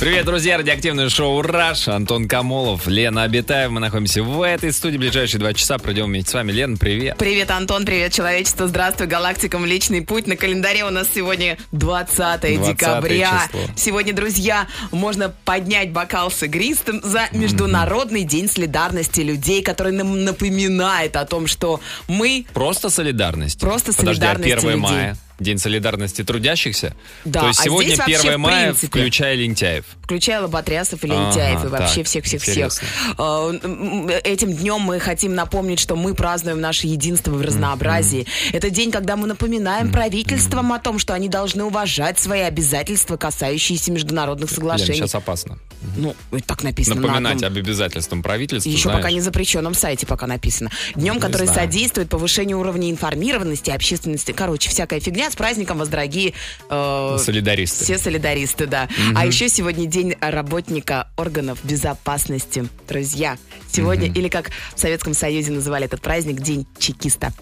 Привет, друзья! Радиоактивное шоу «Раш». Антон Камолов, Лена Абитаев. Мы находимся в этой студии. Ближайшие два часа пройдем вместе с вами. Лена, привет. Привет, Антон, привет, человечество. Здравствуй, галактика Млечный Путь. На календаре у нас сегодня 20, 20 декабря. число. Сегодня, друзья, можно поднять бокал с игристым за Международный день солидарности людей, который нам напоминает о том, что мы Просто солидарность. Просто Подожди, солидарность а 1 людей. мая? День солидарности трудящихся? Да, То есть а сегодня здесь вообще, 1 в мая, принципе, включая лентяев. включая лоботрясов и Ага, лентяев, и вообще всех-всех-всех. м, Этим днем мы хотим напомнить, что мы празднуем наше единство в разнообразии. Это день, когда мы напоминаем правительствам о том, что они должны уважать свои обязательства, касающиеся международных соглашений. сейчас опасно. Ну, так написано. на Напоминать одном- об обязательствам правительства, Еще знаешь. пока не запрещенном сайте пока написано. Днем, который знаю. содействует повышению уровня информированности общественности. Короче, всякая фигня. С праздником вас, дорогие э, Солидаристы. все солидаристы, да. А еще сегодня день работника органов безопасности. Друзья, сегодня, или как в Советском Союзе называли этот праздник, День чекиста.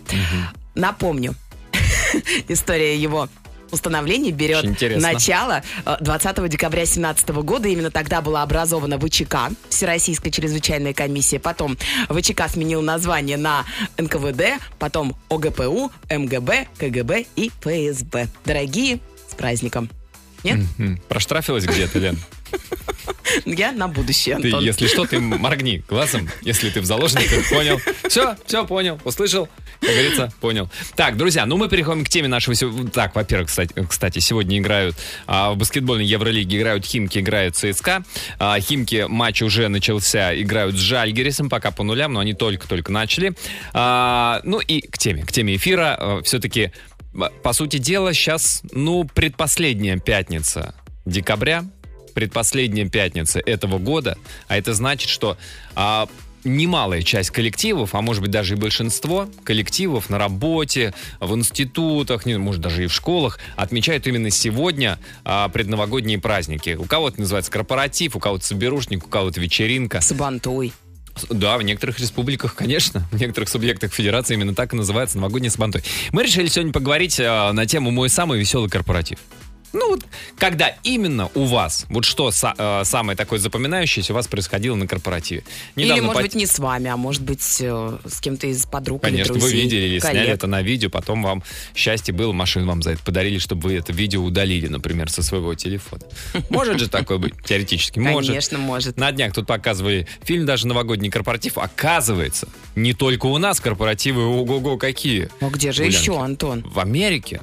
Напомню, история его установления берет начало э, 20 декабря 2017 года. Именно тогда была образована ВЧК, Всероссийская чрезвычайная комиссия. Потом ВЧК сменил название на НКВД, потом ОГПУ, МГБ, КГБ и ФСБ. Дорогие, с праздником. Нет? Проштрафилась где-то, Лен? Я на будущее, Ты, Антон. если что, ты моргни глазом, если ты в заложниках, понял. Все, все, понял, услышал, как говорится, понял. Так, друзья, ну мы переходим к теме нашего... Так, во-первых, кстати, кстати, сегодня играют а, в баскетбольной Евролиге, играют Химки, играют ЦСКА. А, Химки матч уже начался, играют с Жальгерисом, пока по нулям, но они только-только начали. А, ну и к теме, к теме эфира. все-таки, по сути дела, сейчас, ну, предпоследняя пятница декабря, предпоследняя пятница этого года, а это значит, что а, немалая часть коллективов, а может быть даже и большинство коллективов на работе, в институтах, не, может даже и в школах, отмечают именно сегодня а, предновогодние праздники. У кого-то называется корпоратив, у кого-то соберушник, у кого-то вечеринка. Сабантуй. Да, в некоторых республиках, конечно, в некоторых субъектах федерации именно так и называется новогодний сабантуй. Мы решили сегодня поговорить а, на тему «Мой самый веселый корпоратив». Ну вот, когда именно у вас, вот что са- э, самое такое запоминающееся у вас происходило на корпоративе? Или, Недавно может по- быть, не с вами, а может быть, э, с кем-то из подруг или Конечно, вы друзей, видели или сняли коллег. это на видео, потом вам счастье было, машину вам за это подарили, чтобы вы это видео удалили, например, со своего телефона. Может же такое быть? Теоретически может. Конечно, может. На днях тут показывали фильм даже «Новогодний корпоратив». Оказывается, не только у нас корпоративы, ого-го, какие. Ну где же еще, Антон? В Америке.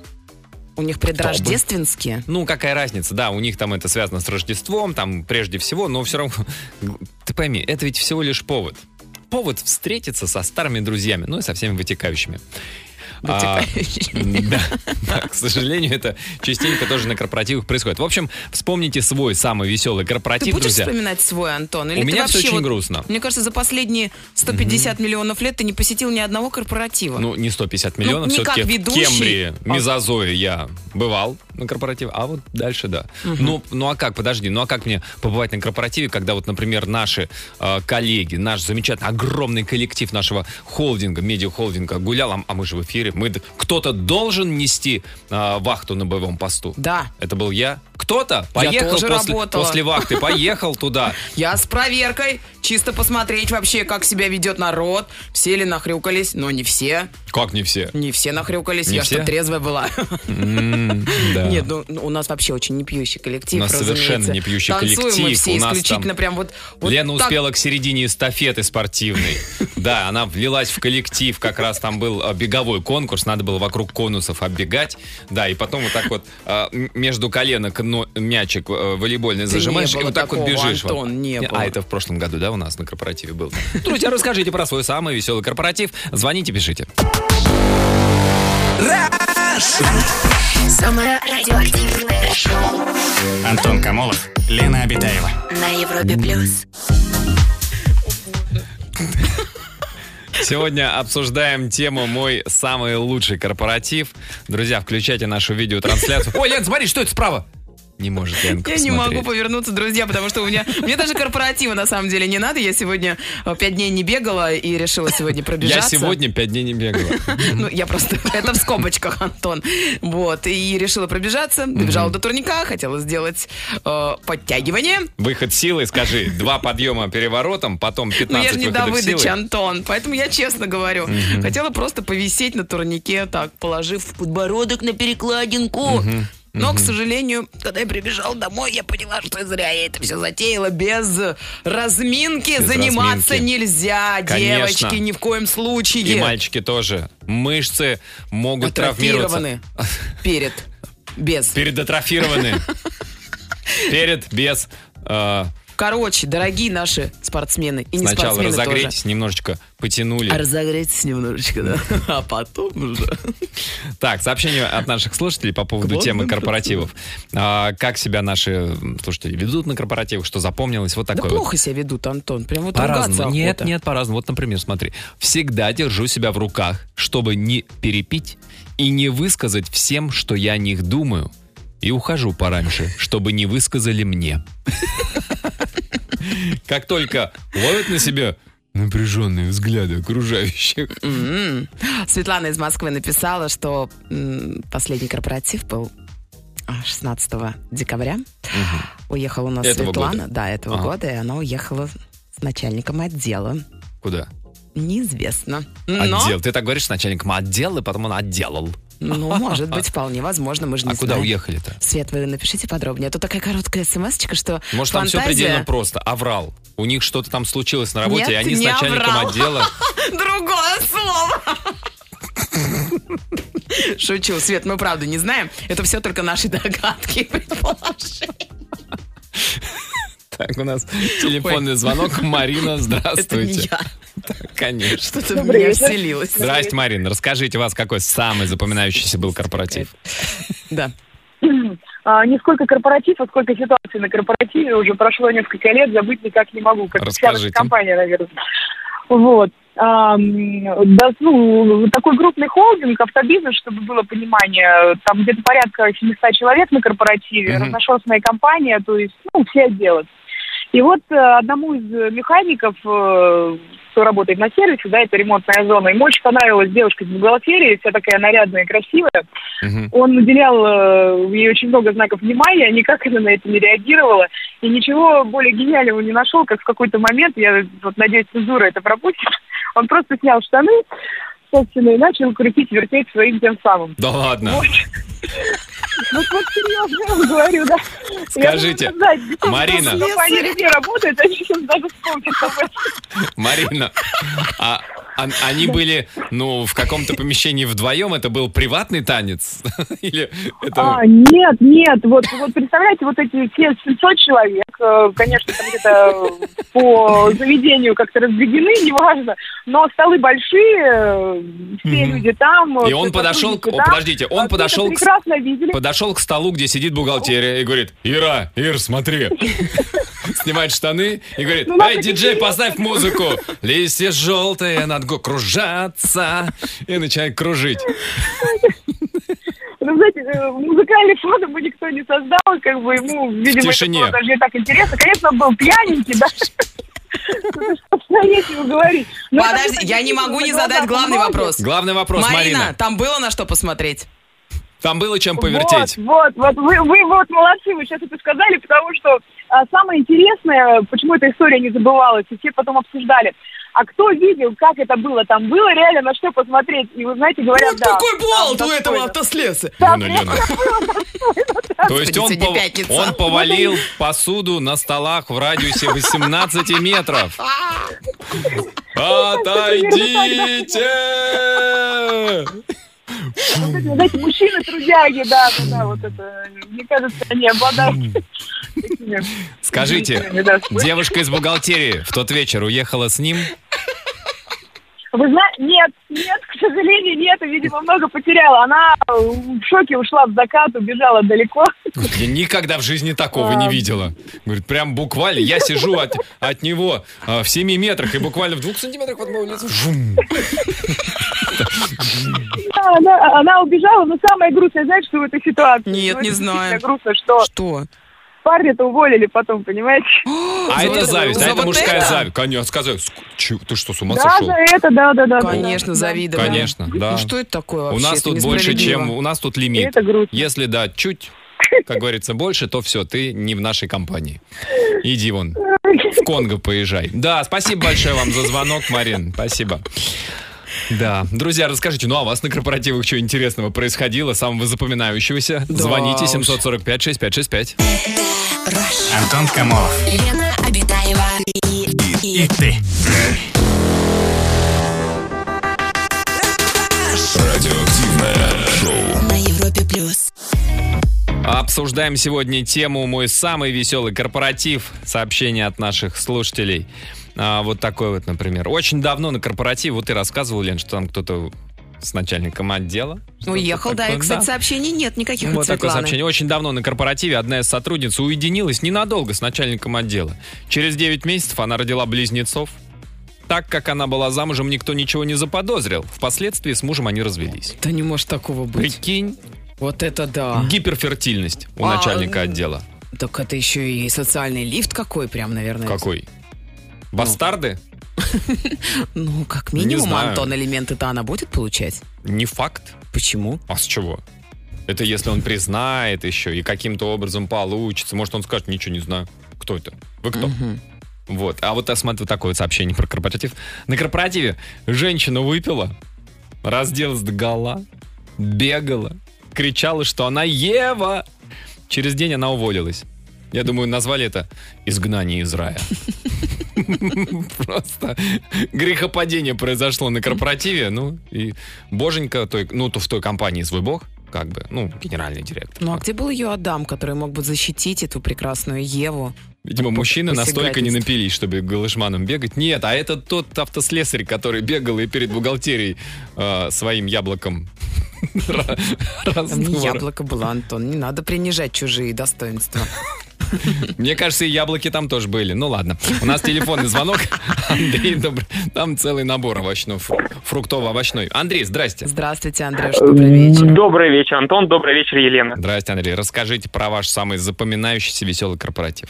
У них предрождественские. Ну, какая разница, да, у них там это связано с Рождеством, там прежде всего, но все равно, ты пойми, это ведь всего лишь повод. Повод встретиться со старыми друзьями, ну и со всеми вытекающими. А, да, да, к сожалению, это частенько тоже на корпоративах происходит. В общем, вспомните свой самый веселый Ты корпоратив, будешь друзья. вспоминать свой, Антон? Или У ты меня вообще очень вот- грустно. Мне кажется, за последние 150 миллионов лет ты не посетил ни одного корпоратива. Ну, не 150 миллионов, не все-таки в Кембрии, а- Мезозое я бывал на корпоративе, а вот дальше да. Ну, ну а как, подожди, ну а как мне побывать на корпоративе, когда вот, например, наши э, коллеги, наш замечательный, огромный коллектив нашего холдинга, медиа-холдинга гулял, а, а мы же в эфире, мы, кто-то должен нести э, вахту на боевом посту. Да. Это был я. Кто-то поехал после, работала. после вахты, поехал туда. Я с проверкой, чисто посмотреть вообще, как себя ведет народ. Все ли нахрюкались, но не все. Как не все? Не все нахрюкались, Не я все? что, трезвая была. М, да. Нет, ну у нас вообще очень не пьющий коллектив, У нас совершенно не пьющий Танцуем коллектив, мы все у нас исключительно там прям вот... вот Лена так. успела к середине эстафеты спортивной. Да, она влилась в коллектив, как раз там был а, беговой конкурс, надо было вокруг конусов оббегать. Да, и потом вот так вот а, между коленок но- мячик э, волейбольный зажимаешь и вот так вот бежишь. Антон, не было. А это в прошлом году, да, у нас на корпоративе был. Друзья, расскажите про свой самый веселый корпоратив. Звоните, пишите. Самое радиоактивное шоу Антон Камолов, Лена Обитаева. на Европе плюс. Сегодня обсуждаем тему «Мой самый лучший корпоратив». Друзья, включайте нашу видеотрансляцию. Ой, Лен, смотри, что это справа? Не может Я не могу посмотреть. повернуться, друзья, потому что у меня... Мне даже корпоратива на самом деле не надо. Я сегодня э, пять дней не бегала и решила сегодня Я пробежаться. сегодня пять дней не бегала. Ну, я просто... Это в скобочках, Антон. Вот. И решила пробежаться. Добежала до турника. Хотела сделать э, подтягивание. Выход силы, скажи, два подъема переворотом, потом Но 15 Ну, я же не до выдачи. Антон. Поэтому я честно говорю. Хотела просто повисеть на турнике, так, положив подбородок на перекладинку. Но, к сожалению, когда я прибежал домой, я поняла, что зря я это все затеяла. Без разминки Без заниматься разминки. нельзя, Конечно. девочки, ни в коем случае. И мальчики тоже. Мышцы могут травмироваться. Атрофированы. Перед. Без. Передатрофированы. Перед, без. Короче, дорогие наши спортсмены и не Сначала спортсмены разогрейтесь, немножечко потянули. тоже. А разогрейтесь немножечко, да. А потом уже. Так, сообщение от наших слушателей по поводу темы корпоративов. А, как себя наши слушатели ведут на корпоративах, что запомнилось? Вот Да такое вот. плохо себя ведут, Антон. Прям вот По-разному. Нет, охота. нет, по-разному. Вот, например, смотри. Всегда держу себя в руках, чтобы не перепить и не высказать всем, что я о них думаю. И ухожу пораньше, чтобы не высказали мне. Как только ловят на себя напряженные взгляды окружающих. Светлана из Москвы написала, что м, последний корпоратив был а, 16 декабря. Уехала у нас Этого Светлана, года? да, этого Ага. года, и она уехала с начальником отдела. Куда? Неизвестно. Но, Отдел. Ты так говоришь с начальником отдела, и потом он отделал. Ну, может быть, вполне возможно, мы же не А куда уехали-то? Свет, вы напишите подробнее. А то такая короткая смс что Может, там все фантазия- предельно просто. Аврал. У них что-то там случилось на работе, Нет, и они с не начальником аврал. отдела. Другое слово. Шучу, Свет, мы правда не знаем. Это все только наши догадки и предположения. Так, у нас телефонный звонок. Марина, Это не здравствуйте. я. Конечно. Что-то в меня вселилось. Здрасте, Марина. Расскажите, у вас какой самый запоминающийся был корпоратив? Да. А, не сколько корпоратив, а сколько ситуаций на корпоративе. Уже прошло несколько лет, забыть никак не могу. Как вся Расскажите. компания, наверное. Вот. А, да, ну, такой крупный холдинг, автобизнес, чтобы было понимание, там где-то порядка 700 человек на корпоративе, Мгм. разношерстная компания, то есть, ну, все отделы. И вот э, одному из механиков, э, кто работает на сервисе, да, это ремонтная зона, ему очень понравилась девушка из бухгалтерии, вся такая нарядная, красивая. Мгм. Он уделял э, ей очень много знаков внимания, никак она на это не реагировала. И ничего более гениального не нашел, как в какой-то момент, я вот надеюсь, цензура это пропустит, он просто снял штаны, собственно, и начал крутить, вертеть своим тем самым. Да ладно. Вот. Ну, вот серьезно я вам говорю, да. Скажите, где Марина. людей работает, они сейчас даже. Марина, а а- они были, ну, в каком-то помещении вдвоем? Это был приватный танец? Или это... А, нет, нет, вот, вот представляете, вот эти все 700 человек, э, конечно, там где-то по заведению как-то разбегены, неважно, но столы большие, э, все люди там. И он подошел, подождите, он подошел к, прекрасно видели. подошел к столу, где сидит бухгалтерия, и говорит, Ира, Ир, смотри. Снимает штаны и говорит, Ну, надо эй, диджей, поставь музыку. Листья желтые, надо го- кружаться. И начинает кружить. Ну, знаете, э, музыкальный фон ему никто не создал, как бы ему, видимо, тишине. это было даже не так интересно. Конечно, он был пьяненький, да. Ну, Подожди, я не могу не задать главный вопрос. Главный вопрос, Марина, Марина. там было на что посмотреть? Там было чем повертеть. Вот, вот, вот вы, вы вот молодцы, вы сейчас это сказали, потому что а, самое интересное, почему эта история не забывалась, и все потом обсуждали. А кто видел, как это было? Там было реально на что посмотреть. И вы знаете, говорят, да. там достойно. автослеса. Да, Лена, прям Лена. То есть он, пов- он повалил посуду на столах в радиусе 18 метров. Отойдите! Знаете, мужчины-трудяги, да, да, да, вот это, мне кажется, они обладают Скажите, девушка из бухгалтерии в тот вечер уехала с ним? Вы знаете, нет, нет, к сожалению, нет, и, видимо, много потеряла. Она в шоке ушла в закат, убежала далеко. Я никогда в жизни такого не видела. Говорит, прям буквально, я сижу от, от него а, в 7 метрах и буквально в двух сантиметрах от моего лица. жум. Да, она, она убежала, но самое грустное, знаете, что в этой ситуации? Нет, Ну, не знаю. грустно, что Что? Парня-то уволили потом, понимаете? А это зависть, а это мужская зависть. Конечно, сказать, «Ск- чё, ты что, с ума Да, сошел? за это, да, да, да. да, Конечно, да. завидовали. Конечно, да. Ну что это такое У вообще? нас Это тут больше, чем... У нас тут лимит. Это грустно. Если, да, чуть, как говорится, больше, то все, ты не в нашей компании. Иди вон, в Конго поезжай. Да, спасибо большое вам за звонок, Марин. Спасибо. Да. Друзья, расскажите, ну а у вас на корпоративах что интересного происходило, самого запоминающегося? Да Звоните уж. 745-6565. Антон Камолов. Лена Обитаева и, и, И ты. Радиоактивное шоу. на Европе плюс. Обсуждаем сегодня тему «Мой самый веселый корпоратив». Сообщение от наших слушателей. А, вот такой вот, например. Очень давно на корпоративе, вот ты рассказывал, Лен, что там кто-то с начальником отдела. Уехал, да, такое, и, кстати, сообщений нет никаких от Вот такое сообщение. Очень давно на корпоративе одна из сотрудниц уединилась ненадолго с начальником отдела. Через 9 месяцев она родила близнецов. Так как она была замужем, никто ничего не заподозрил. Впоследствии с мужем они развелись. Да не может такого быть. Прикинь, Вот это да. гиперфертильность у А, начальника м, отдела. Так это еще и социальный лифт какой прям, наверное. Какой? Бастарды? Ну, как минимум. Антон, элементы-то она будет получать. Не факт. Почему? А с чего? Это если он признает еще и каким-то образом получится. Может, он скажет, ничего не знаю. Кто это? Вы кто? Вот. А вот я смотрю такое вот сообщение про корпоратив. На корпоративе женщина выпила, разделась до гола, бегала, кричала, что она Ева. Через день она уволилась. Я думаю, назвали это «Изгнание из рая». Просто грехопадение произошло на корпоративе. Ну, и боженька, той, ну, то в той компании свой бог, как бы, ну, генеральный директор. Ну, а где был ее Адам, который мог бы защитить эту прекрасную Еву? Видимо, мужчины настолько не напились, чтобы голышманом бегать. Нет, а это тот автослесарь, который бегал и перед бухгалтерией э, своим яблоком Там не яблоко было, Антон. Не надо принижать чужие достоинства. Мне кажется, и яблоки там тоже были. Ну ладно. У нас телефонный звонок. Андрей, добрый. Там целый набор овощной, фру- фруктово-овощной. Андрей, здрасте. Здравствуйте, Андрюш, добрый вечер. Добрый вечер, Антон. Добрый вечер, Елена. Здрасте, Андрей. Расскажите про ваш самый запоминающийся веселый корпоратив.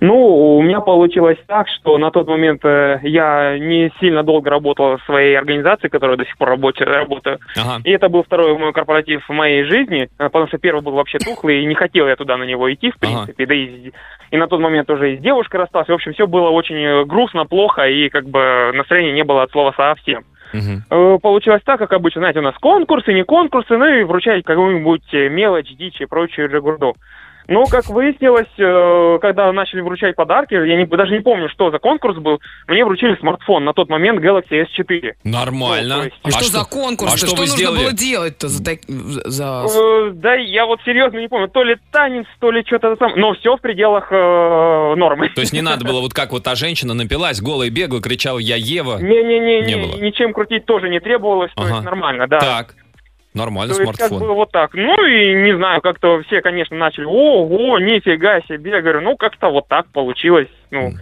Ну, у меня получилось так, что на тот момент э, я не сильно долго работал в своей организации, которая до сих пор работе- работаю. Ага. И это был второй мой корпоратив в моей жизни, э, потому что первый был вообще тухлый, и не хотел я туда на него идти, в Ага. принципе. Да и, и на тот момент тоже и с девушкой расстался. В общем, все было очень э, грустно, плохо, и как бы настроения не было от слова совсем. Э, Получилось так, как обычно, знаете, у нас конкурсы, не конкурсы, ну и вручать какую-нибудь мелочь, дичь и прочую джигурду. Ну, как выяснилось, э, когда начали вручать подарки, я не, даже не помню, что за конкурс был, мне вручили смартфон, на тот момент Galaxy S4. Нормально. Ну, то есть- А, что, за конкурс? А что, что вы нужно сделали? было делать-то за, так- за- Э, Да, я вот серьезно не помню, то ли танец, то ли что-то там, но все в пределах э, нормы. То есть не надо было вот как вот та женщина напилась, голая бегала, кричала «Я Ева». Не-не-не, Не было. ничем крутить тоже не требовалось, то есть нормально, да. Так. Нормально, То есть, как смартфон. бы вот так. Ну и не знаю, как-то все, конечно, начали, ого, нифига себе. Я говорю, ну как-то вот так получилось. Ну,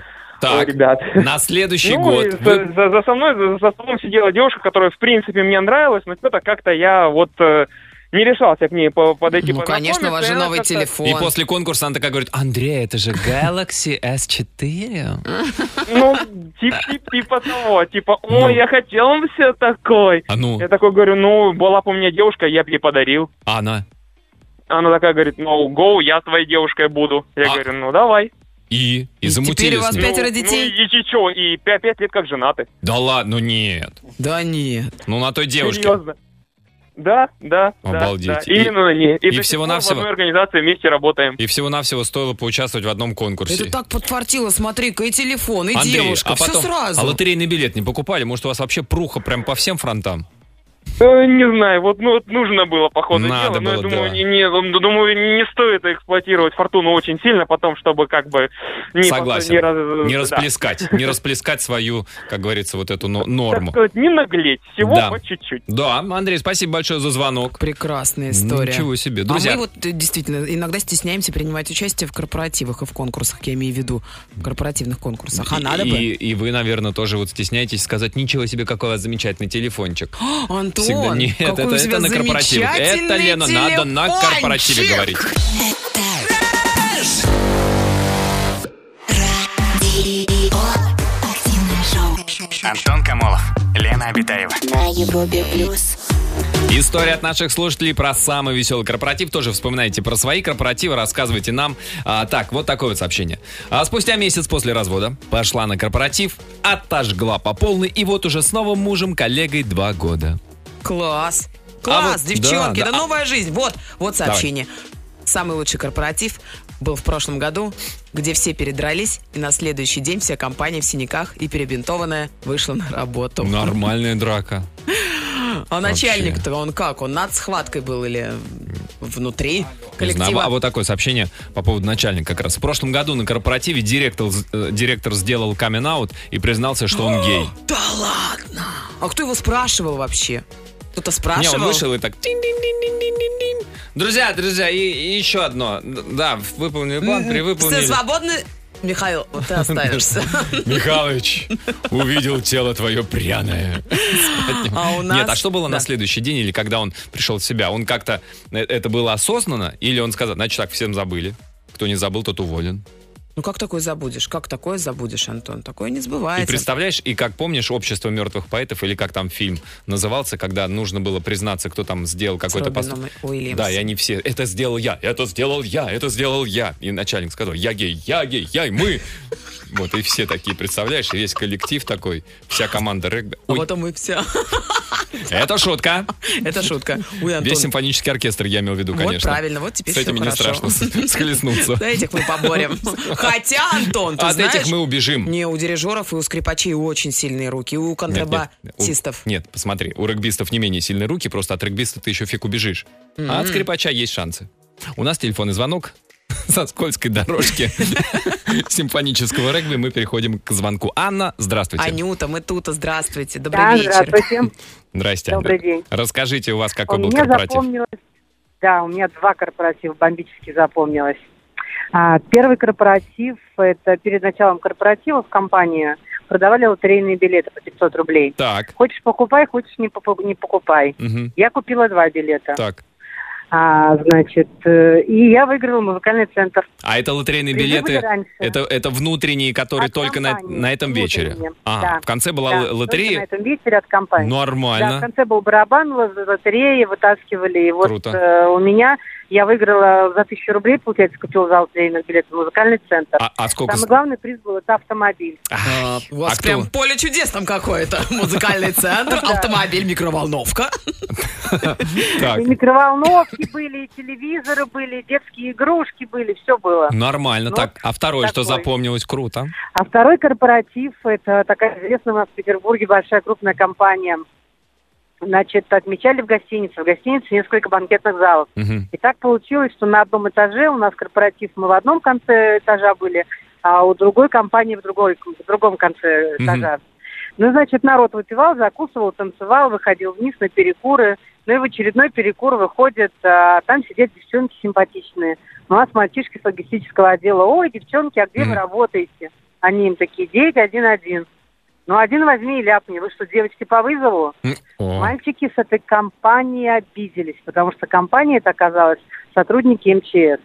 Так, ребят. на следующий Ну, год вы- за, за- за со мной, за, за столом сидела девушка, которая, в принципе, мне нравилась, но что-то как-то я вот э, не решался к ней по- подойти Ну, конечно, у вас же новый телефон. И после конкурса она такая говорит, Андрей, это же Galaxy S4. Ну, типа, типа того, типа, Ну. ой, я хотел себе такой. А ну, Я такой говорю, ну, была бы у меня девушка, я бы ей подарил. а она. Она такая говорит, ну, гоу, я твоей девушкой буду. Я А- говорю, ну, давай. И? И И замутили теперь у вас Пятеро Ну, детей? Ну, и, и что, и пять, пять лет как женаты. Да ладно, ну нет. Да нет. Ну на той девушке. Серьезно. Да, да, да, Обалдеть. да. И- Именно на ней. и сих всего-навсего- В одной организации вместе работаем. И всего-навсего стоило поучаствовать в одном конкурсе. Это так подфартило, смотри-ка, и телефон, и Андрей, девушка, а все потом, сразу. а лотерейный билет не покупали? Может, у вас вообще пруха прям по всем фронтам? Э, Не знаю, вот ну, вот нужно было, походу, Надо дело, но я было, думаю, да. не, не- ну, думаю, не стоит эксплуатировать фортуну очень сильно, потом, чтобы как бы не, Согласен. не, раз- Не да, расплескать, не расплескать свою, как говорится, вот эту так норму. сказать, не наглеть, всего Да. по чуть-чуть. Да, Андрей, спасибо большое за звонок. Прекрасная история. Ничего себе. А Друзья, мы вот э, действительно иногда стесняемся принимать участие в корпоративах и в конкурсах, я имею в виду, в корпоративных конкурсах. А надо и, бы. и вы, наверное, тоже вот стесняетесь сказать, ничего себе, какой у вас замечательный телефончик. Антон, Всегда нет, какой это, у тебя это на корпоративах. Это, Лена, надо на корпоративе говорить. Антон Камолов, Лена Обитаева. На Европе плюс. История от наших слушателей про самый веселый корпоратив. Тоже вспоминайте про свои корпоративы, рассказывайте нам. А, так, вот такое вот сообщение. А спустя месяц после развода пошла на корпоратив, отожгла по полной, и вот уже с новым мужем, коллегой два года. Класс. Класс, вот, девчонки, да, это да. новая жизнь. Вот, вот сообщение. Самый лучший корпоратив был в прошлом году, где все передрались, и на следующий день вся компания в синяках и перебинтованная вышла на работу. Нормальная драка. А начальник-то он как? Он над схваткой был или внутри Не знаю, коллектива? а вот такое сообщение по поводу начальника как раз. В прошлом году на корпоративе директор, э, директор сделал камин и признался, что он гей. Да ладно! А кто его спрашивал вообще? Кто-то Не, спрашивал? он вышел и так... Друзья, друзья, и, и еще одно. Да, выполнили план, Все перевыполнили. свободны? Михаил, вот ты останешься. Михалыч, увидел тело твое пряное. А у нас... Нет, а что было на Да. следующий день или когда он пришел в себя? Он как-то... э, Это было осознанно? Или он сказал, значит так, всем забыли? Кто не забыл, тот уволен. Ну как такое забудешь? Как такое забудешь, Антон? Такое не И сбывается. представляешь, и как помнишь «Общество мертвых поэтов» или как там фильм назывался, когда нужно было признаться, кто там сделал какой-то поступок. Да, и они все, это сделал я, это сделал я, это сделал я. И начальник сказал, я гей, я гей, я и мы. Вот, и все такие, представляешь, и весь коллектив такой, вся команда регби. А потом мы все... это шутка. Это шутка. Ой, Антон, Весь симфонический оркестр я имел в виду, вот конечно. правильно, вот теперь С этими всё не страшно схлестнуться. Да, этих мы поборем. Хотя, Антон, ты От знаешь... этих мы убежим. Не, у дирижеров и у скрипачей очень сильные руки, и у Нет, нет, контрабасистов. у- Нет, посмотри, у регбистов не менее сильные руки, просто от регбиста ты еще фиг убежишь. А от скрипача есть шансы. У нас телефонный звонок со скользкой дорожки симфонического регби. Мы переходим к звонку. Анна, здравствуйте. Анюта, мы тут, здравствуйте, добрый Да, вечер. здравствуйте. Здрасте. Добрый день. Расскажите, у вас какой был Мне корпоратив? запомнилось, да, у меня два корпоратива бомбически запомнилось. А, первый корпоратив, это перед началом корпоратива в компании продавали лотерейные билеты по 500 рублей. Так, Хочешь покупай, хочешь не, попу- не покупай. мгм, Я купила два билета. так. А, значит, э, и я выиграла музыкальный центр. А это лотерейные Призы были билеты, это, это внутренние, которые От только на, компании, на этом вечере? внутренние, А, да. в конце была Да, л- только на лотерея? этом вечере от компании. Да, в Нормально. конце был барабан, ло- лотереи вытаскивали. И вот Круто. э, у меня, я выиграла за тысячу рублей, получается, купила за лотерейных билетов в музыкальный центр. А, а сколько... Самый главный приз был это автомобиль. А, У вас а кто? прям поле чудес там какое-то. Музыкальный центр, автомобиль, микроволновка. Микроволновки были, телевизоры были, детские игрушки были, все было. нормально. Ну, так, а второе, что запомнилось, круто. А второй корпоратив, это такая известная у нас в Петербурге большая крупная компания. Значит, отмечали в гостинице. В гостинице несколько банкетных залов. Мгм. И так получилось, что на одном этаже у нас корпоратив, мы в одном конце этажа были, а у другой компании в, другой, в другом конце этажа. Ну, значит, народ выпивал, закусывал, танцевал, выходил вниз на перекуры. Ну и в очередной перекур выходит, а там сидят девчонки симпатичные. У нас мальчишки с логистического отдела. Ой, девчонки, а где Мгм. вы работаете? Они им такие, 911. Ну, один возьми и ляпни. Вы что, девочки по вызову? О. Мальчики с этой компанией обиделись, потому что компания это оказалась сотрудники МЧС.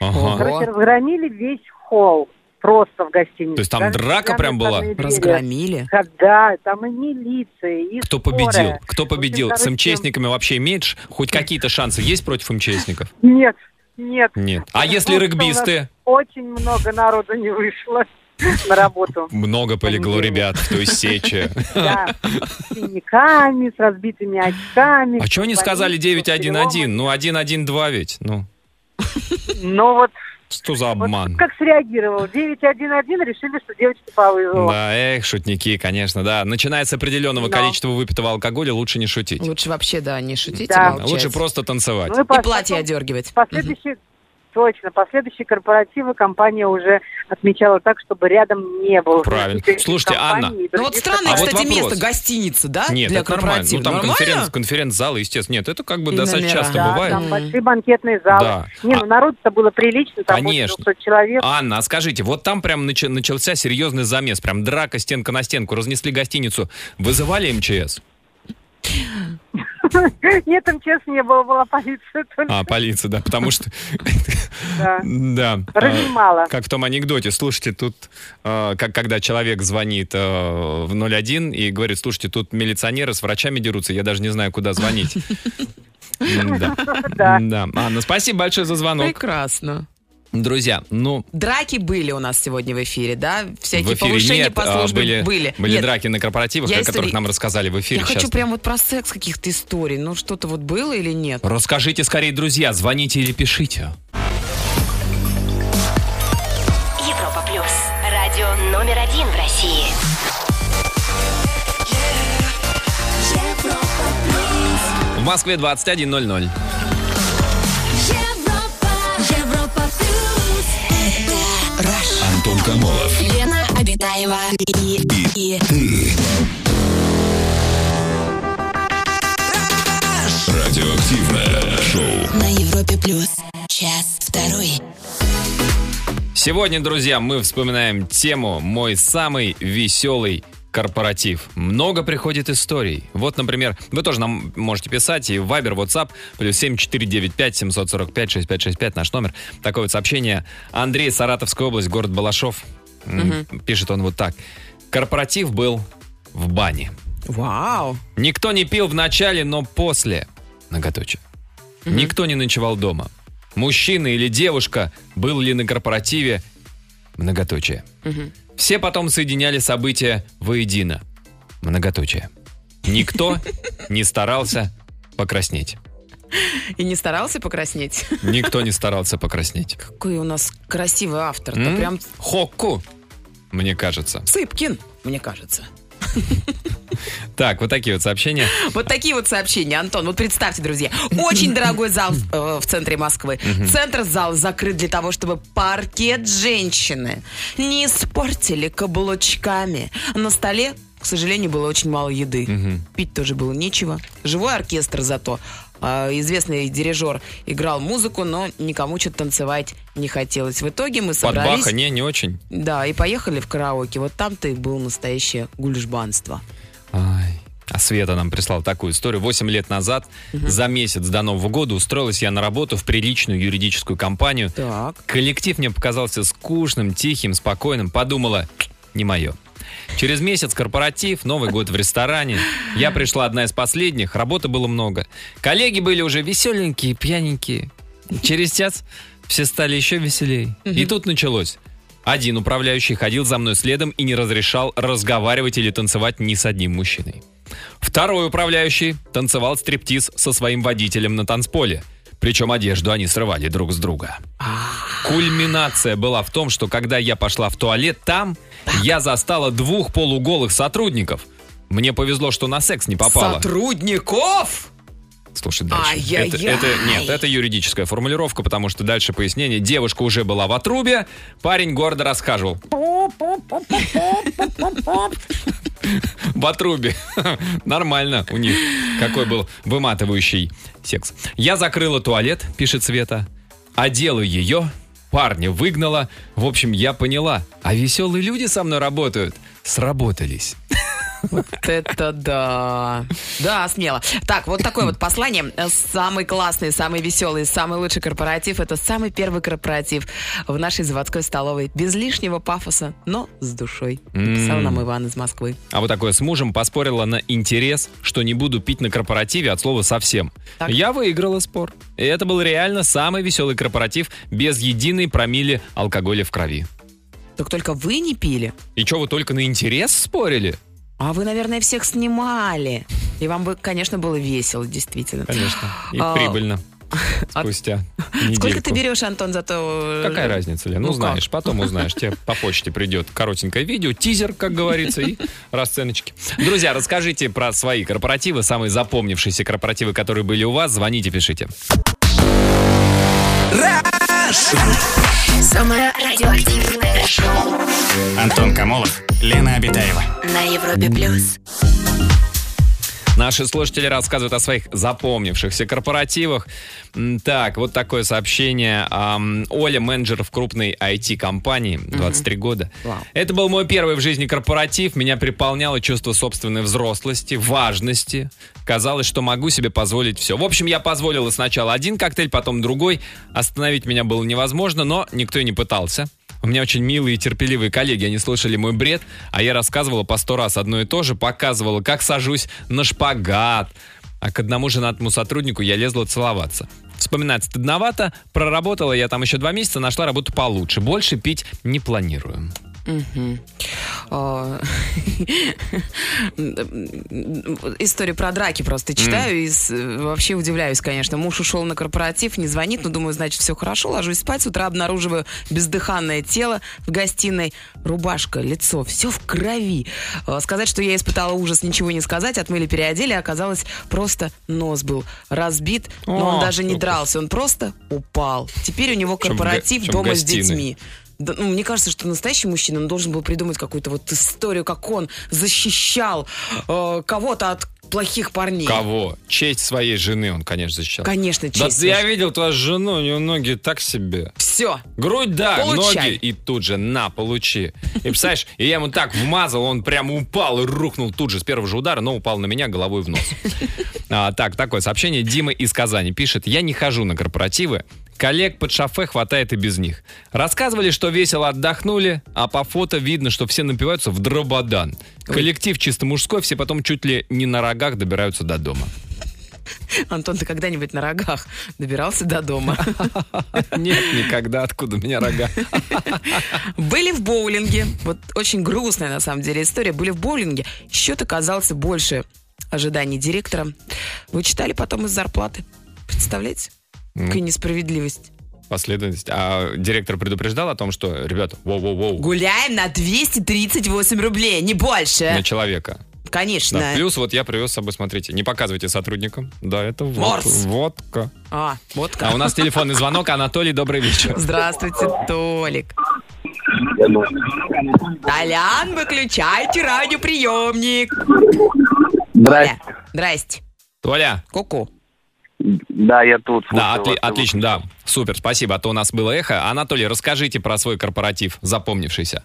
Ага. Короче, разгромили весь холл просто в гостинице. То есть там Даже драка прям была? Разгромили. Да, там и милиция, и Кто скорая. победил? Кто В общем, победил? С МЧСниками вообще имеет ш- хоть какие-то шансы есть против МЧСников? Нет, нет. Нет. А Потому если регбисты? Очень много народу не вышло на работу. Много полегло ребят в той сече. Да, с синяками, с разбитыми очками. А что они сказали больницей, 911? Ну, 112 ведь. Ну, Ну вот, Что за Вот обман? как среагировал? 911 решили, что девочка по вызову. Да, эх, шутники, конечно, да. Начиная с определенного Но. количества выпитого алкоголя, лучше не шутить. Лучше вообще, да, не шутить Да. молчать. Лучше просто танцевать. Ну и И платье потом одергивать. Последующие, точно, последующие корпоративы компания уже отмечала так, чтобы рядом не было. Правильно. Слушайте, Анна, Ну вот странное, А вот кстати, вопрос. место, гостиница, да? Нет, для это нормально. Ну, там Нормально? конференц, конференц-залы, естественно. Нет, это как бы И достаточно номера. часто Да, бывает. там большие банкетные залы. Да. Не, А- ну народ-то было прилично, там Конечно. больше 200 человек. Анна, а скажите, вот там прям нач- начался серьезный замес, прям драка стенка на стенку, разнесли гостиницу. Вызывали МЧС? Нет, МЧС не было, была полиция только. А, полиция, да, потому что... Да. Да. Разнимала. А, Как в том анекдоте. Слушайте, тут, э, как когда человек звонит э, в 01 и говорит, слушайте, тут милиционеры с врачами дерутся, я даже не знаю, куда звонить. Да. Да. Анна, спасибо большое за звонок. Прекрасно. Друзья, ну, Драки были у нас сегодня в эфире, да? в Всякие эфире повышения нет, по а службе были, были. были Нет, драки на корпоративах, Я о которых истори- нам рассказали в эфире Я сейчас. хочу прям вот про секс каких-то историй. Ну, что-то вот было или нет? Расскажите скорее, друзья, звоните или пишите. Европа плюс. Радио номер один в России. В Москве 21.00. Обитаева и, и, Радиоактивное шоу. на Европе плюс. Час второй. Сегодня, друзья, мы вспоминаем тему «Мой самый веселый корпоратив». Много приходит историй. Вот, например, вы тоже нам можете писать и в Viber, WhatsApp, плюс 7495 745 6565 наш номер. Такое вот сообщение. Андрей, Саратовская область, город Балашов. М, Пишет он вот так. Корпоратив был в бане. Вау. Никто не пил в начале, но после. Многоточие. Никто не ночевал дома. Мужчина или девушка был ли на корпоративе? Многоточие. Все потом соединяли события воедино. Многоточие. Никто не старался покраснеть. И не старался покраснеть? Никто не старался покраснеть. Какой у нас красивый автор. Это М? прям Хокку, мне кажется. Сыпкин, мне кажется. Так, вот такие вот сообщения. Вот такие вот сообщения, Антон. Вот представьте, друзья, очень дорогой зал э, в центре Москвы. Центр зала закрыт для того, чтобы паркет женщины не испортили каблучками. На столе, к сожалению, было очень мало еды. Пить тоже было нечего. Живой оркестр зато. А, Известный дирижер играл музыку, но никому что-то танцевать не хотелось. В итоге мы Под собрались... Баха, не, не очень. Да, и поехали в караоке. Вот там-то и было настоящее гульжбанство. Ай. А Света нам прислала такую историю. Восемь лет назад, за месяц до Нового года, устроилась я на работу в приличную юридическую компанию. Так. Коллектив мне показался скучным, тихим, спокойным. Подумала, не мое. Через месяц корпоратив, Новый год в ресторане. Я пришла одна из последних, работы было много. Коллеги были уже веселенькие, пьяненькие. Через час все стали еще веселее. И тут началось. Один управляющий ходил за мной следом и не разрешал разговаривать или танцевать ни с одним мужчиной. Второй управляющий танцевал стриптиз со своим водителем на танцполе. Причем одежду они срывали друг с друга. Кульминация была в том, что когда я пошла в туалет, там я застала двух полуголых сотрудников. Мне повезло, что на секс не попало. Сотрудников? Слушай дальше. Ай-яй-яй. Это, это- нет, это юридическая формулировка, потому что дальше пояснение. Девушка уже была в отрубе, парень гордо расхаживал. В отрубе. Нормально у них. Какой был выматывающий секс. Я закрыла туалет, пишет Света. Одела ее, парня выгнала. В общем, я поняла. А веселые люди со мной работают. Сработались. Вот это да. Да, смело. Так, вот такое вот послание. Самый классный, самый веселый, самый лучший корпоратив. Это самый первый корпоратив в нашей заводской столовой. Без лишнего пафоса, но с душой. Написал нам Иван из Москвы. А вот такое с мужем поспорила на интерес, что не буду пить на корпоративе от слова совсем. Так. Я выиграла спор. И это был реально самый веселый корпоратив без единой промили алкоголя в крови. Так только вы не пили. И что, вы только на интерес спорили? А вы, наверное, всех снимали. И вам бы, конечно, было весело, действительно. Конечно. И А, прибыльно. А спустя Сколько ты недельку. берешь, Антон, за то... э, Какая разница, Лен? Ну, Ну знаешь, как? потом узнаешь. Тебе по почте придет коротенькое видео, тизер, как говорится, и расценочки. Друзья, расскажите про свои корпоративы, самые запомнившиеся корпоративы, которые были у вас. Звоните, пишите. Самое радиоактивное шоу Антон Камолов, Лена Обитаева. на Европе плюс. Наши слушатели рассказывают о своих запомнившихся корпоративах. Так, вот такое сообщение. Оля, менеджер в крупной IT-компании, 23 года. Вау. Это был мой первый в жизни корпоратив. Меня переполняло чувство собственной взрослости, важности. Казалось, что могу себе позволить все. В общем, я позволила сначала один коктейль, потом другой. Остановить меня было невозможно, но никто и не пытался. У меня очень милые и терпеливые коллеги, они слушали мой бред, а я рассказывала по сто раз одно и то же, показывала, как сажусь на шпагат, а к одному женатому сотруднику я лезла целоваться. Вспоминать стыдновато, проработала я там еще два месяца, нашла работу получше. Больше пить не планирую. Мгм. А, Историю про драки просто читаю и с- вообще удивляюсь, конечно. Муж ушел на корпоратив, не звонит, но думаю, значит, все хорошо. Ложусь спать, с утра обнаруживаю бездыханное тело в гостиной. Рубашка, лицо, все в крови. А, Сказать, что я испытала ужас, ничего не сказать. Отмыли, переодели, а оказалось, просто нос был разбит. Но он даже не дрался, он просто упал. Теперь у него корпоратив дома с детьми. Да, ну, мне кажется, что настоящий мужчина, он должен был придумать какую-то вот историю, как он защищал э, кого-то от плохих парней. Кого? Честь своей жены он, конечно, защищал. Конечно, Да честь. я видел твою жену, у нее ноги так себе. Все. Грудь, да, Получай. ноги, и тут же на, получи. И представляешь, и я ему так вмазал, он прямо упал и рухнул тут же с первого же удара, но упал на меня головой в нос. А, так, такое сообщение. Дима из Казани пишет. Я не хожу на корпоративы. Коллег под шофе хватает и без них. Рассказывали, что весело отдохнули, а по фото видно, что все напиваются в дрободан. Коллектив чисто мужской, все потом чуть ли не на рогах добираются до дома. Антон, ты когда-нибудь на рогах добирался до дома? Нет, никогда. Откуда у меня рога? Были в боулинге. Вот очень грустная, на самом деле, история. Были в боулинге. Счет оказался больше ожиданий директора. Вычитали потом из зарплаты. Представляете? Какая несправедливость. Последовательность. А директор предупреждал о том, что, ребята, воу-воу-воу, Гуляем на 238 рублей, не больше. на человека. Конечно. Да, плюс вот я привез с собой, смотрите, не показывайте сотрудникам. Да, это вот, водка. А, вот как. А у нас телефонный звонок. Анатолий, добрый вечер. Здравствуйте, Толик. Толян, выключайте радиоприемник. Здрасте. Толя, Здрасте. Толя, Ку-ку. Да, я тут. да, отли- отлично, да, супер, спасибо, а то у нас было эхо. Анатолий, расскажите про свой корпоратив, запомнившийся.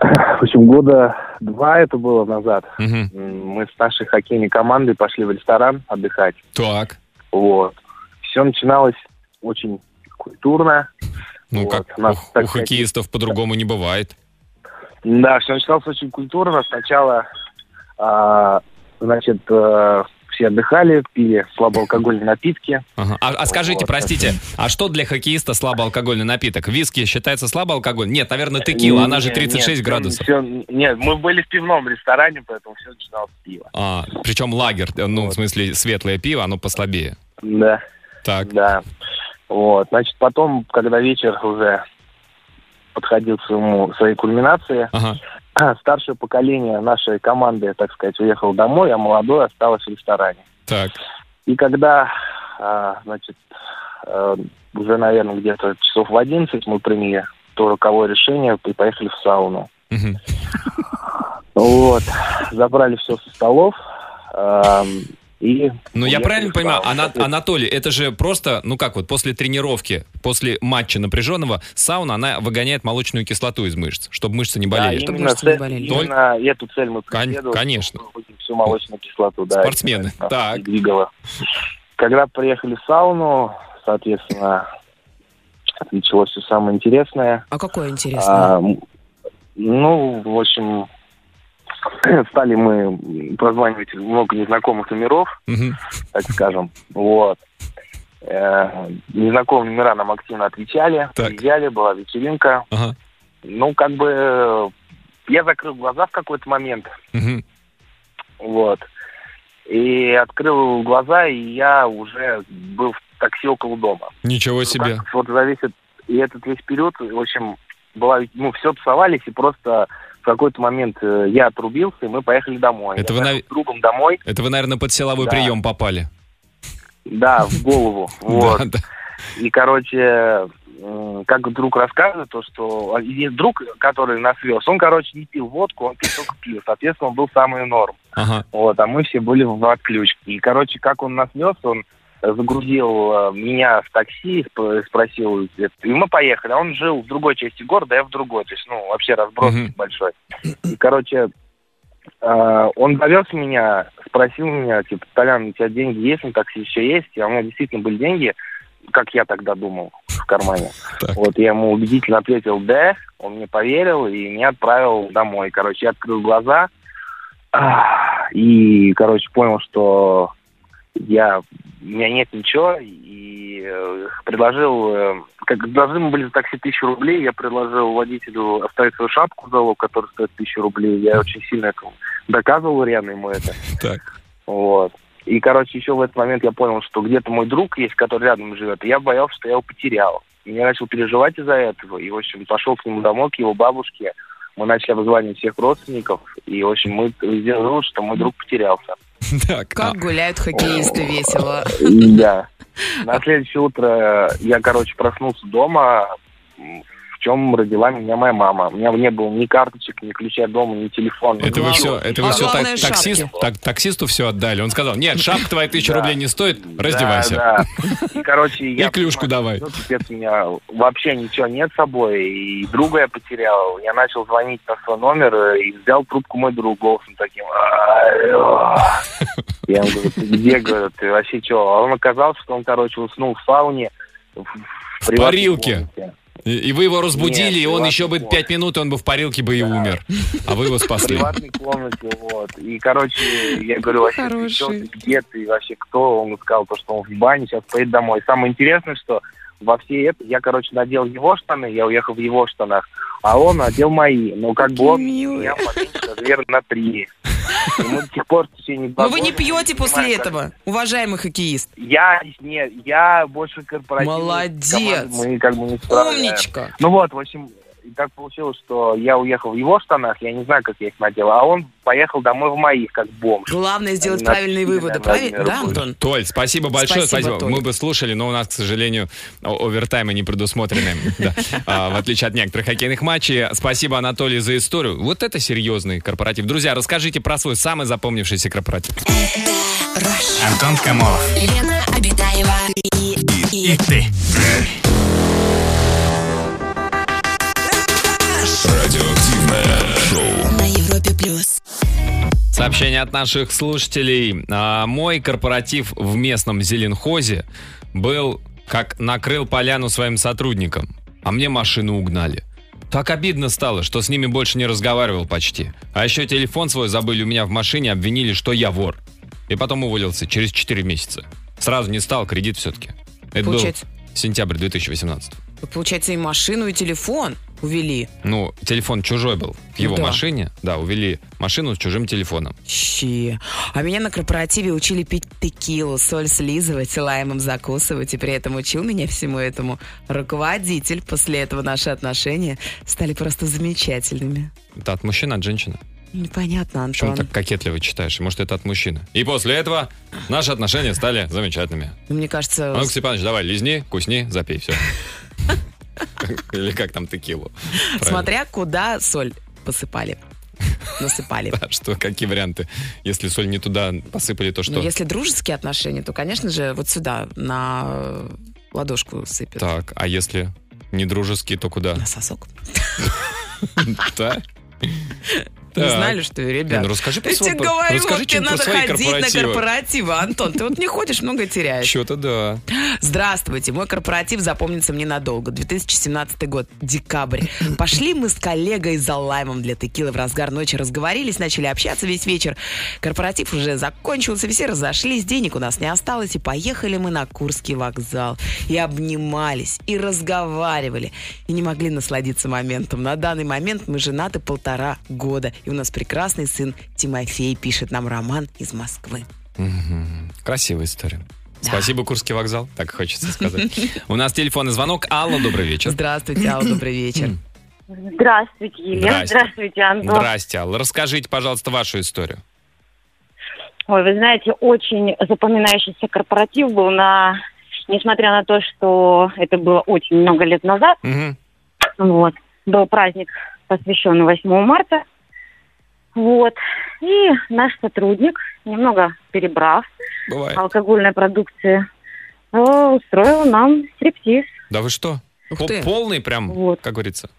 В общем, года два это было назад. М, Мы с нашей хоккейной командой пошли в ресторан отдыхать. Так, Вот. Все начиналось очень культурно. ну Вот, как, нас, у, так у хоккеистов по-другому не бывает. Да, все начиналось очень культурно. Сначала, а, значит, э, все отдыхали, пили слабоалкогольные напитки. Ага. А, а скажите, Вот. простите, а что для хоккеиста слабоалкогольный напиток? Виски считается слабоалкогольным? Нет, наверное, текила, она же Не, 36 нет, градусов. всё- нет, мы были в пивном ресторане, поэтому все начиналось с пива. А, причем лагерь, э, ну, в Вот. смысле, светлое пиво, оно послабее. Да. Так, Да. Вот. Значит, потом, когда вечер уже подходил к своему, своей кульминации, ага, старшее поколение нашей команды, так сказать, уехало домой, а молодое осталось в ресторане. так. И когда, а, значит, э, уже, наверное, где-то часов в 11 мы приняли то роковое решение и поехали в сауну. Вот. Забрали все со столов. И Ну, я уехали правильно понимаю. Ана- Анатолий, это же просто, ну как вот, после тренировки, после матча напряженного, сауна, она выгоняет молочную кислоту из мышц, чтобы мышцы не Да, болели. Чтобы именно, мышцы не цель- болели. именно эту цель мы преследовали. конечно. чтобы всю молочную кислоту. Да, Спортсмены, это так. двигало. Когда приехали в сауну, соответственно, началось все самое интересное. А какое интересное? А, ну, в общем, стали мы прозванивать много незнакомых номеров, Мгм. так скажем. Вот. Э, Незнакомые номера нам активно отвечали, Так. приезжали, была вечеринка. Ага. Ну, как бы я закрыл глаза в какой-то момент, Мгм. вот. И открыл глаза, и я уже был в такси около дома. Ничего Ну, себе. как Вот за весь этот, и этот весь период, в общем, была, ну, все тусовались, и просто в какой-то момент э, я отрубился, и мы поехали домой. Это я вы, нав- с другом домой, Это вы, наверное, под силовой Да. прием попали. да, в голову. Вот. Да, да. И, короче, как друг рассказывает, то, что друг, который нас вез, он, короче, не пил водку, он пил только пиво. Соответственно, он был самый норм. Ага. Вот, а мы все были в отключке. И, короче, как он нас вез, он загрузил э, меня в такси, сп- спросил, и мы поехали. А он жил в другой части города, я в другой. То есть, ну, вообще разброс Мгм. большой. И, короче, э, он довез меня, спросил меня, типа, Толян, у тебя деньги есть на такси? Все есть? А у меня действительно были деньги, как я тогда думал, в кармане. Вот я ему убедительно ответил «да», он мне поверил и меня отправил домой. Короче, я открыл глаза и, короче, понял, что я, у меня нет ничего, и э, предложил, э, как должны мы были за такси тысячу рублей, я предложил водителю оставить свою шапку в залог, которая стоит тысячу рублей. Я очень сильно это доказывал реально ему это. Так. Вот. И, короче, еще в этот момент я понял, что где-то мой друг есть, который рядом живет, и я боялся, что я его потерял. И я начал переживать из-за этого. И, в общем, пошел к нему домой, к его бабушке. Мы начали обзванивать всех родственников. И, в общем, мы сделали что мой друг потерялся. Так. Как гуляют хоккеисты весело. Да. На следующее утро я, короче, проснулся дома, чем родила меня моя мама. У меня не было ни карточек, ни ключа от дома, ни телефона. Это вы все, это вы А все главное, таксист, так- таксисту все отдали. Он сказал, нет, шапка твоя тысяча рублей не стоит, раздевайся. Да, да. И, короче, я... И клюшку давай. Ну, у меня вообще ничего нет с собой, и друга я потерял. Я начал звонить на свой номер, э, и взял трубку мой друг голосом таким. «Алло». Я ему говорю, ты где, говорю, ты вообще что? А он оказался, что он, короче, уснул в сауне. В, парилке. комнате. И, и вы его разбудили, Нет, и он еще бы пять минут, и он бы в парилке бы и умер. А вы его В спасли. приватной комнате, вот. И, короче, я говорю, вообще, ты что, ты где ты, вообще кто? Он сказал, то, что он в бане, сейчас поедет домой. Самое интересное, что во все это, я, короче, надел его штаны, я уехал в его штанах, а он надел мои. Ну, как бы он меня поменьше на три. И мы до сих пор в течение Но вы не пьете после этого, уважаемый хоккеист. Я, не, я больше корпоративный. Молодец. Мы как бы не. Умничка. Ну вот, в общем, и так получилось, что я уехал в его штанах, я не знаю, как я их надел, а он поехал домой в моих, как бомж. Главное сделать Они правильные выводы, правильно? Да, Антон? Толь, спасибо большое, Спасибо, спасибо. Толь. Мы бы слушали, но у нас, к сожалению, овертаймы не предусмотрены. А, В отличие от некоторых хоккейных матчей. Спасибо, Анатолий, за историю. Вот это серьезный корпоратив. Друзья, расскажите про свой самый запомнившийся корпоратив. Антон Камолов. Лена Обитаева И ты. Радиоактивное шоу. на Европе плюс. Сообщение от наших слушателей. А, Мой корпоратив в местном Зеленхозе был, как накрыл поляну своим сотрудникам, а мне машину угнали. Так обидно стало, что с ними больше не разговаривал почти. А еще телефон свой забыли у меня в машине, обвинили, что я вор. И потом уволился через 4 месяца. Сразу не стал, кредит все-таки. Это Получается- был сентябрь 2018. Получается, и машину, и телефон увели. Ну, телефон чужой был в его Да. машине. Да, увели машину с чужим телефоном. Щи. А меня на корпоративе учили пить текилу, соль слизывать, лаймом закусывать, и при этом учил меня всему этому руководитель. После этого наши отношения стали просто замечательными. Это от мужчины, от женщины? Непонятно, Почему Антон. так кокетливо читаешь? Может, это от мужчины? И после этого наши отношения стали замечательными. Ну, Мне кажется, А ну, Степанович, давай, лизни, кусни, запей, все. Или как там текилу. Смотря куда соль посыпали. Насыпали. Да, Что, какие варианты? Если соль не туда посыпали, то Но что? Ну, если дружеские отношения, то, конечно же, вот сюда, на ладошку сыпят. Так, а если не дружеские, то куда? На сосок. Да? Не Так. знали, что ли, ребят? Не, ну расскажи про Я тебе говорю, расскажи вот тебе надо ходить на корпоративы. Антон, ты вот не ходишь, много теряешь. Что-то да. Здравствуйте, мой корпоратив запомнится мне надолго. 2017 год, декабрь. Пошли мы с коллегой за лаймом для текилы в разгар ночи, разговорились, начали общаться весь вечер. Корпоратив уже закончился, все разошлись, денег у нас не осталось, и поехали мы на Курский вокзал. И обнимались, и разговаривали, и не могли насладиться моментом. На данный момент мы женаты полтора года, и у нас прекрасный сын Тимофей пишет нам роман из Москвы. Красивая история. Спасибо, Курский вокзал, так хочется сказать. У нас телефонный звонок. Алла, добрый вечер. Здравствуйте, Алла, добрый вечер. Здравствуйте, Елена. Здравствуйте, Антон. Здрасте, Алла. Расскажите, пожалуйста, вашу историю. Ой, вы знаете, очень запоминающийся корпоратив был на... Несмотря на то, что это было очень много лет назад, Мгм. вот, был праздник, посвященный 8 марта, вот, и наш сотрудник, немного перебрав Бывает. алкогольной продукции, э, устроил нам стриптиз. Да вы что? Ух ты. Полный прям, Вот. как говорится.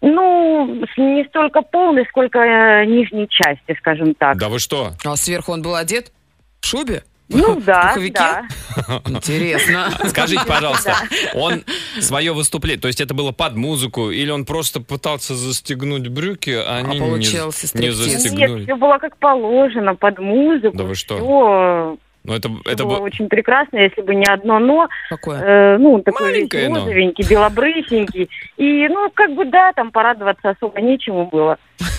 Ну, не столько полный, сколько э, нижней части, скажем так. Да вы что? А сверху он был одет? В шубе? Ну да, пуховике? да. Интересно. Скажите, пожалуйста, он свое выступление, то есть это было под музыку, или он просто пытался застегнуть брюки, а они не, не стриптиз. Нет, застегнули? все было как положено, под музыку. Да вы что? Ну это, это было было... очень прекрасно, если бы не одно но. Какое? э, ну, такой Маленькое но. розовенький, белобрысенький. И, ну, как бы, да, там порадоваться особо нечему было.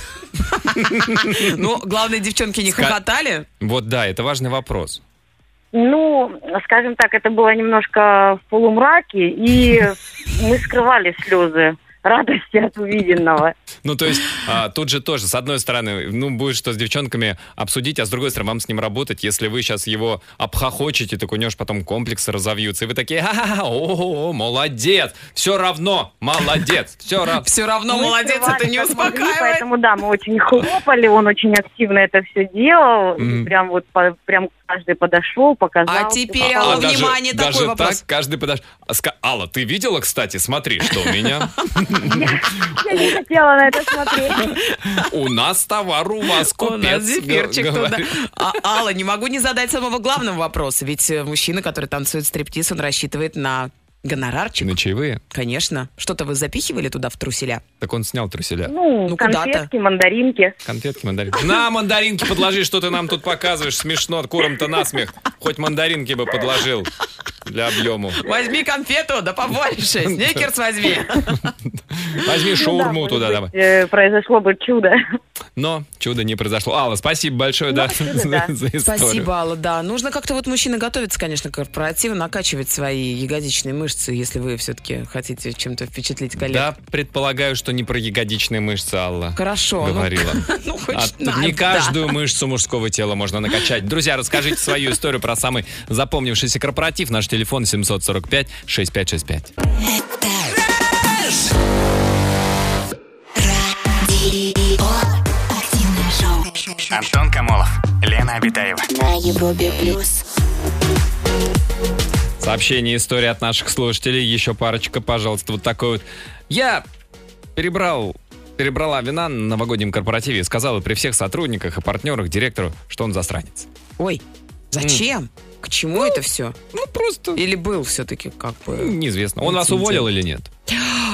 Ну, главное, девчонки не хохотали. Вот да, это важный вопрос. Ну, скажем так, это было немножко в полумраке, и мы скрывали слезы радости от увиденного. Ну, то есть, а, тут же тоже, с одной стороны, ну, будет что с девчонками обсудить, а с другой стороны, вам с ним работать. Если вы сейчас его обхохочете, так у него потом комплексы разовьются. И вы такие, ха-ха-ха, о, молодец, все равно, молодец, все равно. Все равно молодец, это не успокаивает. Поэтому, да, мы очень хлопали, он очень активно это все делал. Прям вот прям каждый подошел, показал. А теперь. Алла, внимание, такой даже вопрос. так, каждый подож... А ска- Алла, ты видела, кстати, смотри, что у меня? Я не хотела на это смотреть. У нас товар, у вас У нас купец. зефирчик г- туда. А, Алла, не могу не задать самого главного вопроса. Ведь э, мужчина, который танцует стриптиз, он рассчитывает на гонорарчик. На чаевые? Конечно. Что-то вы запихивали туда в труселя? Так он снял труселя. Ну, Ну, куда-то. конфетки, мандаринки. Конфетки, мандаринки. На, мандаринки подложи, что ты нам тут показываешь. Смешно, курам-то насмех. Хоть мандаринки бы подложил для объему. Возьми конфету, да побольше. Сникерс возьми. Возьми Ну шаурму туда давай. э, Произошло бы чудо. Но чудо не произошло. Алла, спасибо большое, да, чудо, за, историю. Спасибо, Алла, да. Нужно как-то вот мужчина готовиться, конечно, к корпоративу, накачивать свои ягодичные мышцы, если вы все-таки хотите чем-то впечатлить коллег. Да, предполагаю, что не про ягодичные мышцы Алла Хорошо. ну, говорила. Ну, хоть А не каждую мышцу мужского тела можно накачать. Друзья, расскажите свою историю про самый запомнившийся корпоратив. Наш телефон 745-6565. Активное шоу Антон Камолов, Лена Обитаева. на Европе плюс. Сообщение, история от наших слушателей. Еще парочка, пожалуйста. Вот такой вот. Я перебрал перебрала вина на новогоднем корпоративе и сказала при всех сотрудниках и партнерах директору, что он засранец. Ой, зачем? К чему это все? Ну, просто Или был все-таки как бы... неизвестно. Он вас уволил или нет?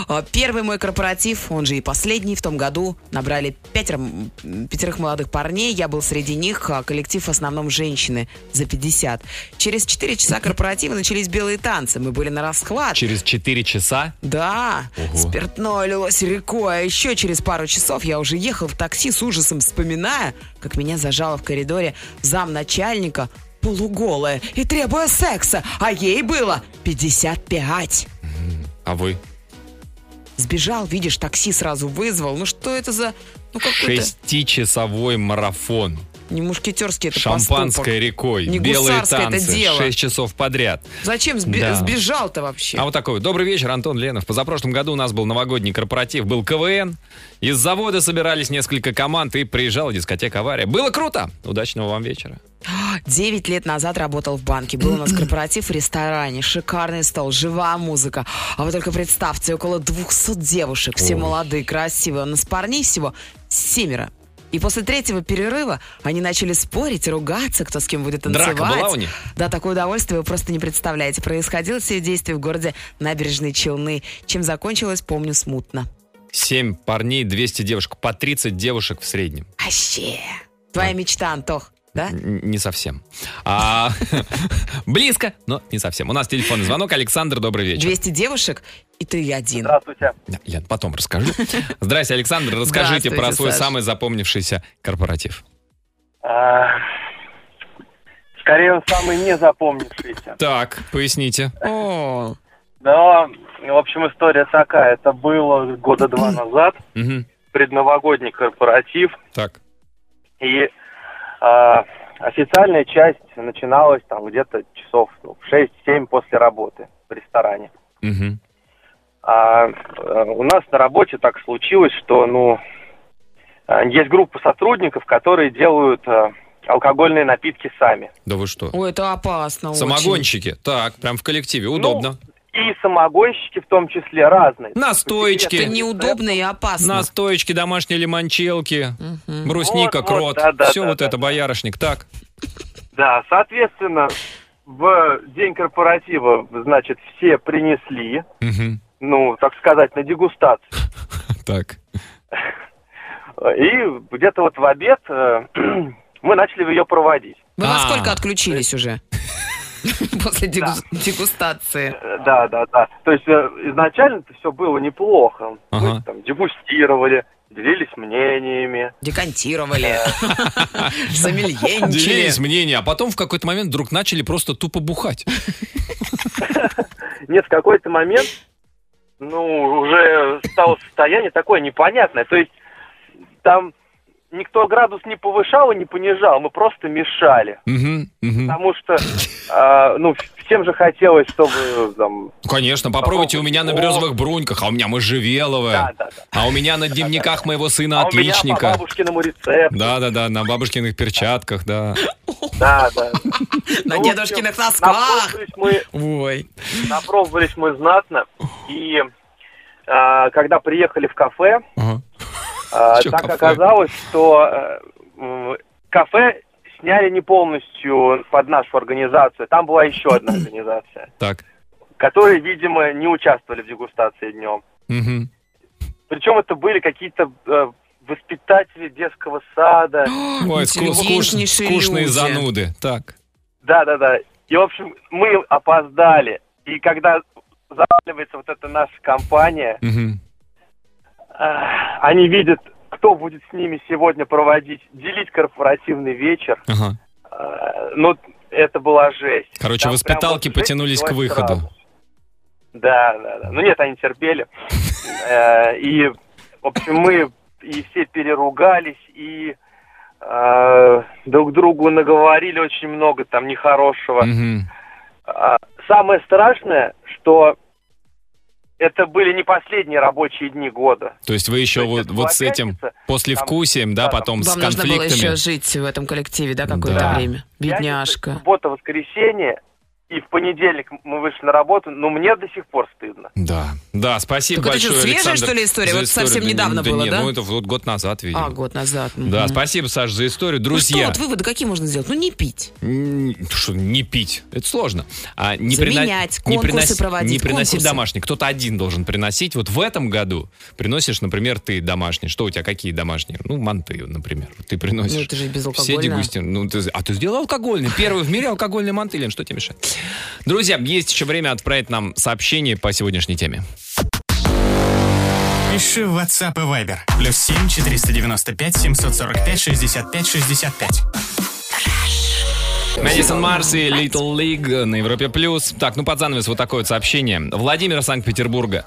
А, Первый мой корпоратив, он же и последний в том году, набрали пятеро, пятерых молодых парней. Я был среди них, а коллектив в основном женщины за 50. Через 4 часа корпоратива начались белые танцы. Мы были на расхват. Через 4 часа? Да, Ого. спиртное лилось рекой, а еще через пару часов я уже ехал в такси с ужасом, вспоминая, как меня зажала в коридоре замначальника полуголая и требуя секса, а ей было 55. А вы? Сбежал, видишь, такси сразу вызвал. Ну что это за... Ну. Шестичасовой марафон. Не мушкетерский это Шампанское поступок. рекой. Не белые гусарское это танцы. дело. 6 часов подряд. Зачем сби- Да. сбежал-то вообще? А вот такой. Добрый вечер, Антон Ленов. Позапрошлом году у нас был новогодний корпоратив, был КВН. Из завода собирались несколько команд и приезжала дискотека «Авария». Было круто. Удачного вам вечера. Девять лет назад работал в банке. Был у нас корпоратив в ресторане. Шикарный стол, живая музыка. А вы только представьте, около 200 девушек. Все Ой. молодые, красивые. У нас парней всего семеро. И после третьего перерыва они начали спорить, ругаться, кто с кем будет танцевать. Драка была у них? Да, такое удовольствие вы просто не представляете. Происходило все действие в городе Набережные Челны. Чем закончилось, помню смутно. Семь парней, 200 девушек. По 30 девушек в среднем. Вообще. Твоя мечта, Антох, да? Не совсем. А, близко, но не совсем. У нас телефонный звонок. Александр, добрый вечер. 200 девушек, и ты один. Здравствуйте. Да, Лен, потом расскажу. Здрасте, Александр. Расскажите про свой Саш. самый запомнившийся корпоратив. А, Скорее, он самый не запомнившийся. Так, поясните. О, Да, в общем, история такая. Это было года два назад, Мгм. предновогодний корпоратив. Так. И а, официальная часть начиналась там где-то часов ну, в 6-7 после работы в ресторане. Мгм. А э, у нас на работе так случилось, что, ну, э, есть группа сотрудников, которые делают э, алкогольные напитки сами. Да вы что? Ой, это опасно очень. Самогонщики. Так, прям в коллективе. Удобно. И самогонщики в том числе разные. Настоечки. Это неудобно и опасно. Настоечки, домашние лимончелки, брусника, Вот, вот, крот. да-да, Все да, вот да. это, боярышник. Так. Да, соответственно, в день корпоратива, значит, все принесли, Мгм. ну, так сказать, на дегустацию. Так. И где-то вот в обед э, мы начали ее проводить. Вы во А. сколько отключились уже? После дегу- дегустации. Э, Да, да, да. То есть э, изначально это все было неплохо. Мы там дегустировали, делились мнениями. Декантировали. Сомельенчили. Делились мнения, а потом в какой-то момент вдруг начали просто тупо бухать. Нет, в какой-то момент, ну, уже стало состояние такое непонятное. То есть там никто градус не повышал и не понижал, мы просто мешали. Потому что, а, ну, всем же хотелось, чтобы там... Ну, Конечно, попробуйте у меня на березовых бруньках, а у меня можжевеловая. Да, да, да. А у меня на дневниках моего сына А у меня по отличника. бабушкиному рецепту. Да, да, да, на бабушкиных перчатках, да. Да, да. На Ну, дедушкиных носках. Ой. напробовались мы знатно. И а, когда приехали в кафе, Ага. а, Чё так кафе? оказалось, что э, кафе сняли не полностью под нашу организацию. Там была еще одна организация, Так. которые, видимо, не участвовали в дегустации днем. Мгм. Причем это были какие-то э, воспитатели детского сада. Ой, ску- скуш- Интеллигентнейшие скучные люди. зануды. Так. Да-да-да. И, в общем, мы опоздали. И когда заваливается вот эта наша компания, Мгм. А, они видят, кто будет с ними сегодня проводить, делить корпоративный вечер. Ага. А, Ну, это была жесть. Короче, Там воспиталки вот потянулись к выходу. сразу. Да, да, да. Ну нет, они терпели. Э, И, в общем, мы и все переругались, и э, друг другу наговорили очень много там нехорошего. А, Самое страшное, что это были не последние рабочие дни года. То есть вы еще вот, вот с этим послевкусием, да, да, там потом с Вам нужно было конфликтами. еще жить в этом коллективе, да, какое-то Да. время? Бедняжка. Суббота, воскресенье, и в понедельник мы вышли на работу, но мне до сих пор стыдно. Да, да, спасибо Так это что, большое, свежая, Александр, что ли, история? Вот совсем Да недавно не- было, не, да? Ну, это вот год назад, видимо. А, год назад. Да, спасибо, Саш, за историю. Ну что, Друзья, вот выводы какие можно сделать? Ну, не пить. что, не пить, это сложно. А не Заменять, не конкурсы приноси- проводить, Не приносить конкурсы. домашний, кто-то один должен приносить. Вот в этом году приносишь, например, ты домашний. Что у тебя, какие домашние? Ну, манты, например. Ты приносишь. Ну, это же Все безалкогольно. дегустируют. Ну, ты- а ты сделал алкогольный. Первый в мире алкогольный мантылин. Что тебе мешает? Друзья, есть еще время отправить нам сообщение по сегодняшней теме. Пиши в WhatsApp и Viber. Плюс 7 495 745 65 65. Мэдисон Марс и Little League на Европе Плюс. Так, ну под занавес вот такое вот сообщение. Владимир Санкт-Петербурга.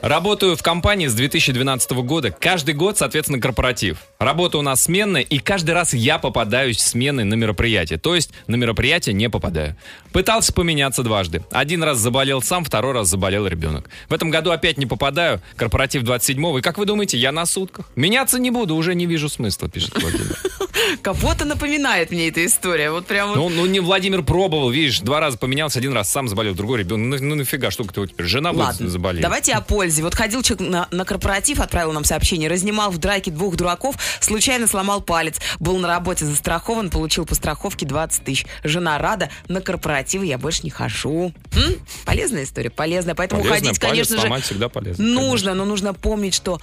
Работаю в компании с 2012 года. Каждый год, соответственно, корпоратив. Работа у нас сменная, и каждый раз я попадаюсь сменой на мероприятие. То есть на мероприятие не попадаю. Пытался поменяться дважды. Один раз заболел сам, второй раз заболел ребенок. В этом году опять не попадаю. Корпоратив 27-го. И как вы думаете, я на сутках? Меняться не буду, уже не вижу смысла, пишет Владимир. Кого-то напоминает мне эта история. Вот прям вот. Ну, не Владимир пробовал, видишь, два раза поменялся, один раз сам заболел, другой ребенок. Ну, ну нафига, что ты теперь? Жена будет Ладно, заболеть. давайте о пользе. Вот ходил человек на, на корпоратив, отправил нам сообщение, разнимал в драке двух дураков, случайно сломал палец, был на работе застрахован, получил по страховке 20 тысяч. Жена рада, на корпоративы я больше не хожу. М? Полезная история, полезная. Поэтому Полезно, ходить, палец конечно же, всегда полезно. нужно, но нужно помнить, что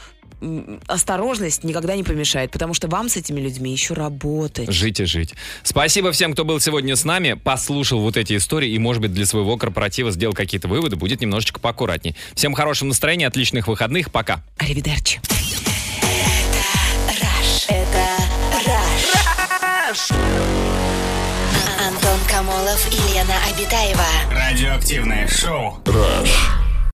осторожность никогда не помешает, потому что вам с этими людьми еще работать. Жить и жить. Спасибо всем, кто был сегодня с нами, послушал вот эти истории и, может быть, для своего корпоратива сделал какие-то выводы, будет немножечко поаккуратней. Всем хорошего настроения, отличных выходных, пока. Аривидерчи. Это Раш. Антон Хамолов и Лена Обитаева. Радиоактивное шоу. Rush.